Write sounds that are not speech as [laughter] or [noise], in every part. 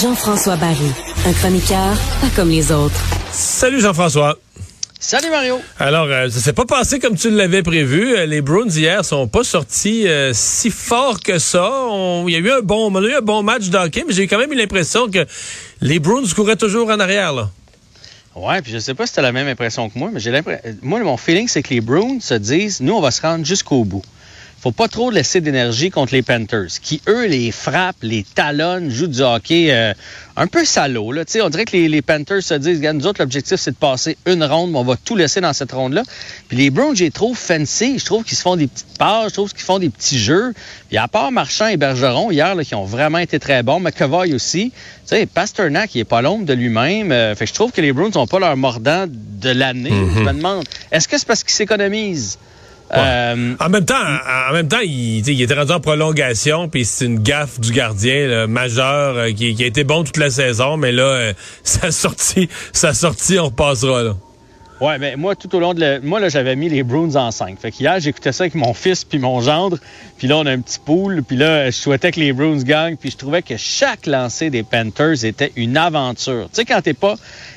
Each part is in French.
Jean-François Barry, un chroniqueur pas comme les autres. Salut Jean-François. Salut Mario. Alors, euh, ça s'est pas passé comme tu l'avais prévu. Euh, Les Bruins hier sont pas sortis euh, si fort que ça. On- Il y a eu un bon, on a eu un bon match de hockey, mais j'ai quand même eu l'impression que les Bruins couraient toujours en arrière. Là. Ouais, puis je sais pas si t'as la même impression que moi, mais j'ai l'impression. Moi, mon feeling, c'est que les Bruins se disent, nous, on va se rendre jusqu'au bout. Faut pas trop laisser d'énergie contre les Panthers, qui eux les frappent, les talonnent, jouent du hockey euh, un peu salaud. Là. On dirait que les, les Panthers se disent, nous autres, l'objectif, c'est de passer une ronde, mais on va tout laisser dans cette ronde-là. Puis les Browns, les trouve fancy. Je trouve qu'ils se font des petites passes, je trouve qu'ils font des petits jeux. Puis à part Marchand et Bergeron, hier, là, qui ont vraiment été très bons, McAvoy aussi. Tu sais, Pasternak, il est pas l'ombre de lui-même. Euh, fait que je trouve que les Browns n'ont pas leur mordant de l'année. Je me demande, est-ce que c'est parce qu'ils s'économisent? Euh, En même temps, en, même temps, il, était rendu en prolongation, puis c'est une gaffe du gardien là, majeur euh, qui, qui a été bon toute la saison, mais là, euh, [laughs] sa sortie, sa sortie, on repassera là. Ouais, mais moi, tout au long de la... Moi, là, j'avais mis les Bruins en 5. Fait qu'hier, j'écoutais ça avec mon fils puis mon gendre. Puis là, on a un petit pool. Puis là, je souhaitais que les Bruins gagnent. Puis je trouvais que chaque lancé des Panthers était une aventure. Tu sais, quand t'es pas...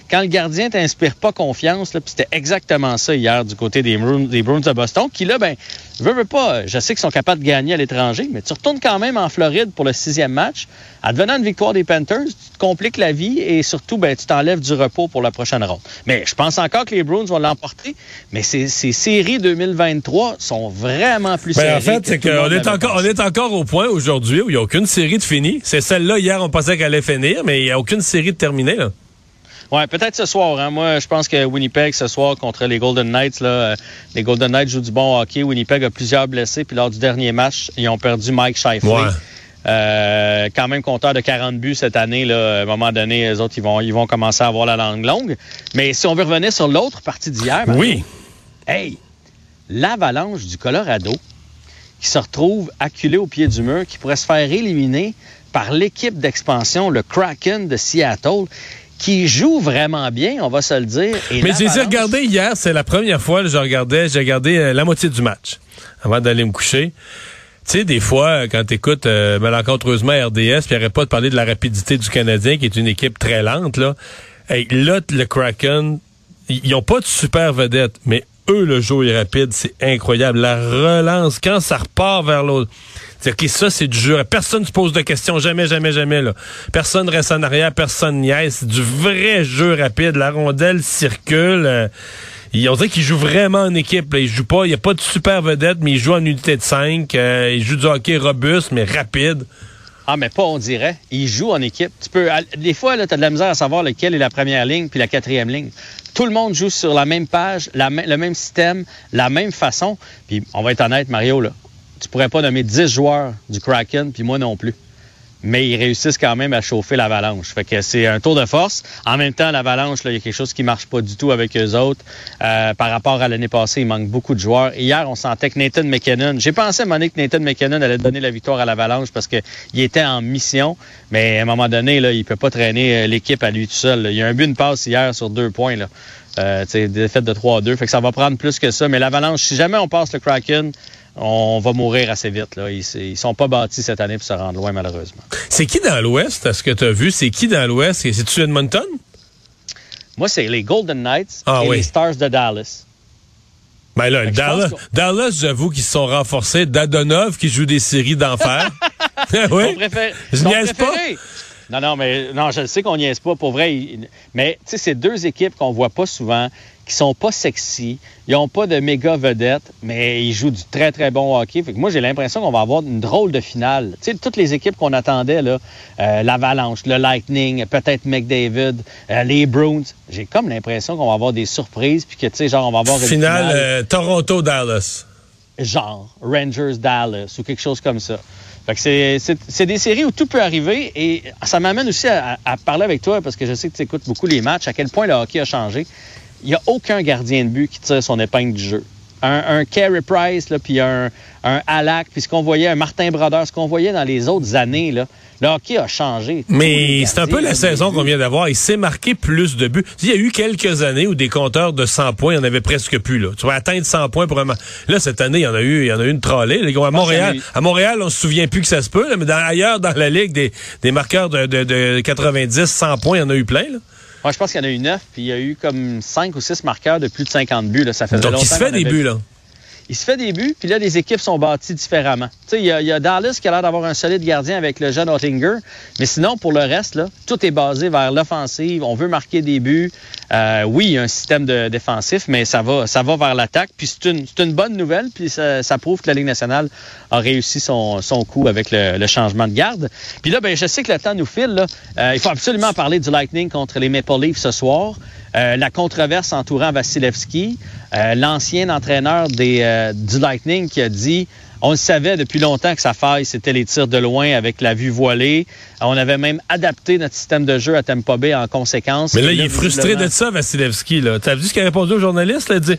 Quand le gardien t'inspire pas confiance, puis c'était exactement ça hier du côté des Bruins, des Bruins de Boston, qui là, ben, veux, veux pas, je sais qu'ils sont capables de gagner à l'étranger, mais tu retournes quand même en Floride pour le sixième match. Advenant une victoire des Panthers, tu te compliques la vie et surtout, ben, tu t'enlèves du repos pour la prochaine ronde. Mais je pense encore que les Bruins vont l'emporter, mais ces, ces séries 2023 sont vraiment plus Ben, serrées. en fait, c'est qu'on est encore, on est encore au point aujourd'hui où il n'y a aucune série de finie. C'est celle-là, hier, on pensait qu'elle allait finir, mais il n'y a aucune série de terminée, là. Ouais, peut-être ce soir. Hein. Moi, je pense que Winnipeg, ce soir, contre les Golden Knights, là, euh, les Golden Knights jouent du bon hockey. Winnipeg a plusieurs blessés. Puis lors du dernier match, ils ont perdu Mike. Ouais. Euh, quand même compteur de 40 buts cette année. Là, à un moment donné, les autres, ils vont, ils vont commencer à avoir la langue longue. Mais si on veut revenir sur l'autre partie d'hier, Oui. Hey, l'avalanche du Colorado qui se retrouve acculé au pied du mur, qui pourrait se faire éliminer par l'équipe d'expansion, le Kraken de Seattle, qui joue vraiment bien, on va se le dire. Et Mais j'ai regardé hier, c'est la première fois que je regardais, j'ai regardé euh, la moitié du match avant d'aller me coucher. Tu sais, des fois, euh, quand t'écoutes euh, malencontreusement RDS, puis arrête pas de parler de la rapidité du Canadien, qui est une équipe très lente, là. Hey, là, le Kraken, ils ils ont pas de super vedette, mais eux, le jeu est rapide, c'est incroyable. La relance, quand ça repart vers l'autre. C'est-à-dire ça, c'est du jeu. Personne ne se pose de questions, jamais, jamais, jamais. Là. Personne reste en arrière, personne niaise. C'est du vrai jeu rapide. La rondelle circule. euh, on dirait qu'ils jouent vraiment en équipe. Là. Ils jouent pas, il n'y a pas de super vedette, mais ils jouent en unité de 5. ils jouent du hockey robuste, mais rapide. Ah, mais pas, on dirait. Ils jouent en équipe. Tu peux, des fois, tu as de la misère à savoir lequel est la première ligne puis la quatrième ligne. Tout le monde joue sur la même page, le même système, la même façon. Puis, on va être honnête, Mario, là. Tu pourrais pas nommer 10 joueurs du Kraken, puis moi non plus. Mais ils réussissent quand même à chauffer l'avalanche. Fait que c'est un tour de force. En même temps, l'avalanche, il y a quelque chose qui marche pas du tout avec eux autres. Euh, par rapport à l'année passée, il manque beaucoup de joueurs. Hier, on sentait que Nathan McKinnon, j'ai pensé à donné que Nathan McKinnon allait donner la victoire à l'avalanche parce qu'il était en mission. Mais à un moment donné, il peut pas traîner euh, l'équipe à lui tout seul. Il y a un but, une passe hier sur deux points. Là. Euh, défaite de 3-2. Fait que ça va prendre plus que ça. Mais l'avalanche, si jamais on passe le Kraken, on va mourir assez vite. Là. Ils, ils sont pas bâtis cette année pour se rendre loin, malheureusement. C'est qui dans l'Ouest, à ce que tu as vu? C'est qui dans l'Ouest? C'est-tu Edmonton? Moi, c'est les Golden Knights Ah et oui. les Stars de Dallas. Ben là, Dallas, Dallas j'avoue qu'ils se sont renforcés. Dadonov qui joue des séries d'enfer. [laughs] [laughs] oui. Ton préféré- Je niaise pas. Non, non, mais non, je sais qu'on niaise pas, pour vrai. il- Mais tu sais, c'est deux équipes qu'on voit pas souvent, qui sont pas sexy, ils ont pas de méga vedettes, mais ils jouent du très, très bon hockey. Fait que moi, j'ai l'impression qu'on va avoir une drôle de finale. Tu sais, toutes les équipes qu'on attendait, là, euh, l'Avalanche, le Lightning, peut-être McDavid, euh, les Bruins, j'ai comme l'impression qu'on va avoir des surprises, puis que, tu sais, genre, on va avoir une Finale finale euh, Toronto-Dallas. Genre Rangers Dallas ou quelque chose comme ça. C'est, des séries où tout peut arriver et ça m'amène aussi à, à parler avec toi parce que je sais que tu écoutes beaucoup les matchs, à quel point le hockey a changé. Il n'y a aucun gardien de but qui tire son épingle du jeu. Un, un Carey Price, là, puis un, un Alak, puis ce qu'on voyait, un Martin Brodeur, ce qu'on voyait dans les autres années, là, le hockey a changé. Mais c'est un peu la saison qu'on vient d'avoir. Il s'est marqué plus de buts. Il y a eu quelques années où des compteurs de 100 points, il n'y en avait presque plus. Là. Tu vas atteindre 100 points pour un Là, cette année, il y en a eu, il y en a eu une trollée. À Montréal, à Montréal, on se souvient plus que ça se peut, mais ailleurs dans la Ligue, des, des marqueurs de, de, de 90, 100 points, il y en a eu plein. Là. Moi, je pense qu'il y en a eu neuf, puis il y a eu comme cinq ou six marqueurs de plus de 50 buts. Là. Ça fait Donc, il se fait des buts, là il se fait des buts, puis là, les équipes sont bâties différemment. Il y, a Dallas qui a l'air d'avoir un solide gardien avec le jeune Ottinger, mais sinon, pour le reste, là, tout est basé vers l'offensive. On veut marquer des buts. Euh, oui, il y a un système de, défensif, mais ça va, ça va vers l'attaque. Puis c'est une, une, bonne nouvelle, puis ça, ça, prouve que la Ligue nationale a réussi son, son coup avec le, le, changement de garde. Puis là, ben, je sais que le temps nous file. Là. Euh, il faut absolument parler du Lightning contre les Maple Leafs ce soir. Euh, la controverse entourant Vasilevski, euh, l'ancien entraîneur des, euh, du Lightning qui a dit on le savait depuis longtemps que sa faille, c'était les tirs de loin avec la vue voilée. On avait même adapté notre système de jeu à Tampa Bay en conséquence. Mais là, il est frustré de ça, Vasilevski. Tu as vu ce qu'il a répondu aux journalistes? Il a dit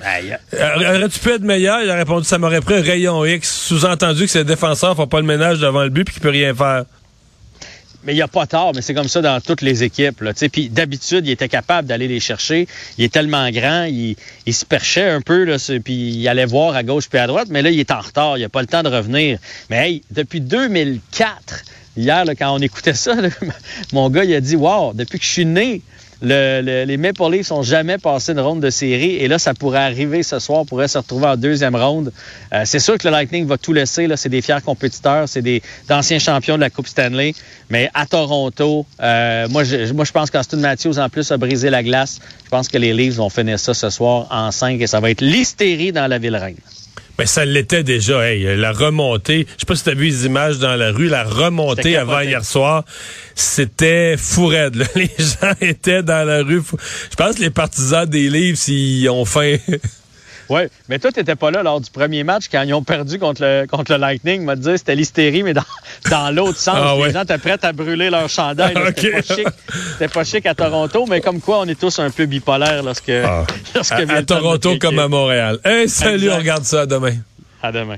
Aurais-tu pu être meilleur? Il a répondu Ça m'aurait pris un rayon X. Sous-entendu que ses défenseurs font pas le ménage devant le but puis qu'il peut rien faire. Mais il n'y a pas tard, mais c'est comme ça dans toutes les équipes. Là, puis d'habitude, il était capable d'aller les chercher. Il est tellement grand, il, il se perchait un peu, là, puis il allait voir à gauche puis à droite, mais là, il est en retard, il n'a pas le temps de revenir. Mais hey, depuis 2004, hier, là, quand on écoutait ça, [laughs] mon gars, il a dit Wow, depuis que je suis né, le, les Maple Leafs sont jamais passé une ronde de série et là, ça pourrait arriver ce soir, pourrait se retrouver en deuxième ronde. Euh, c'est sûr que le Lightning va tout laisser. Là, c'est des fiers compétiteurs, c'est des d'anciens champions de la Coupe Stanley. Mais à Toronto, euh, moi, je, moi, je pense qu'Austin Matthews en plus a brisé la glace. Je pense que les Leafs vont finir ça ce soir en 5 et ça va être l'hystérie dans la ville reine. Mais ben, ça l'était déjà. Hey, la remontée, je sais pas si tu as vu les images dans la rue, la remontée avant hier soir, c'était fou raide. [laughs] Les gens étaient dans la rue. Je pense que les partisans des livres, s'ils ont faim. Oui, mais toi, tu n'étais pas là lors du premier match quand ils ont perdu contre le, contre le Lightning. m'a dit c'était l'hystérie, mais dans, [laughs] dans l'autre sens. Ah, les gens étaient prêts à brûler leur chandail. C'était pas, chic. pas chic à Toronto, mais comme quoi on est tous un peu bipolaires lorsque. Ah. [laughs] lorsque à, Toronto comme à Montréal. Hey, salut, on regarde ça demain. À demain.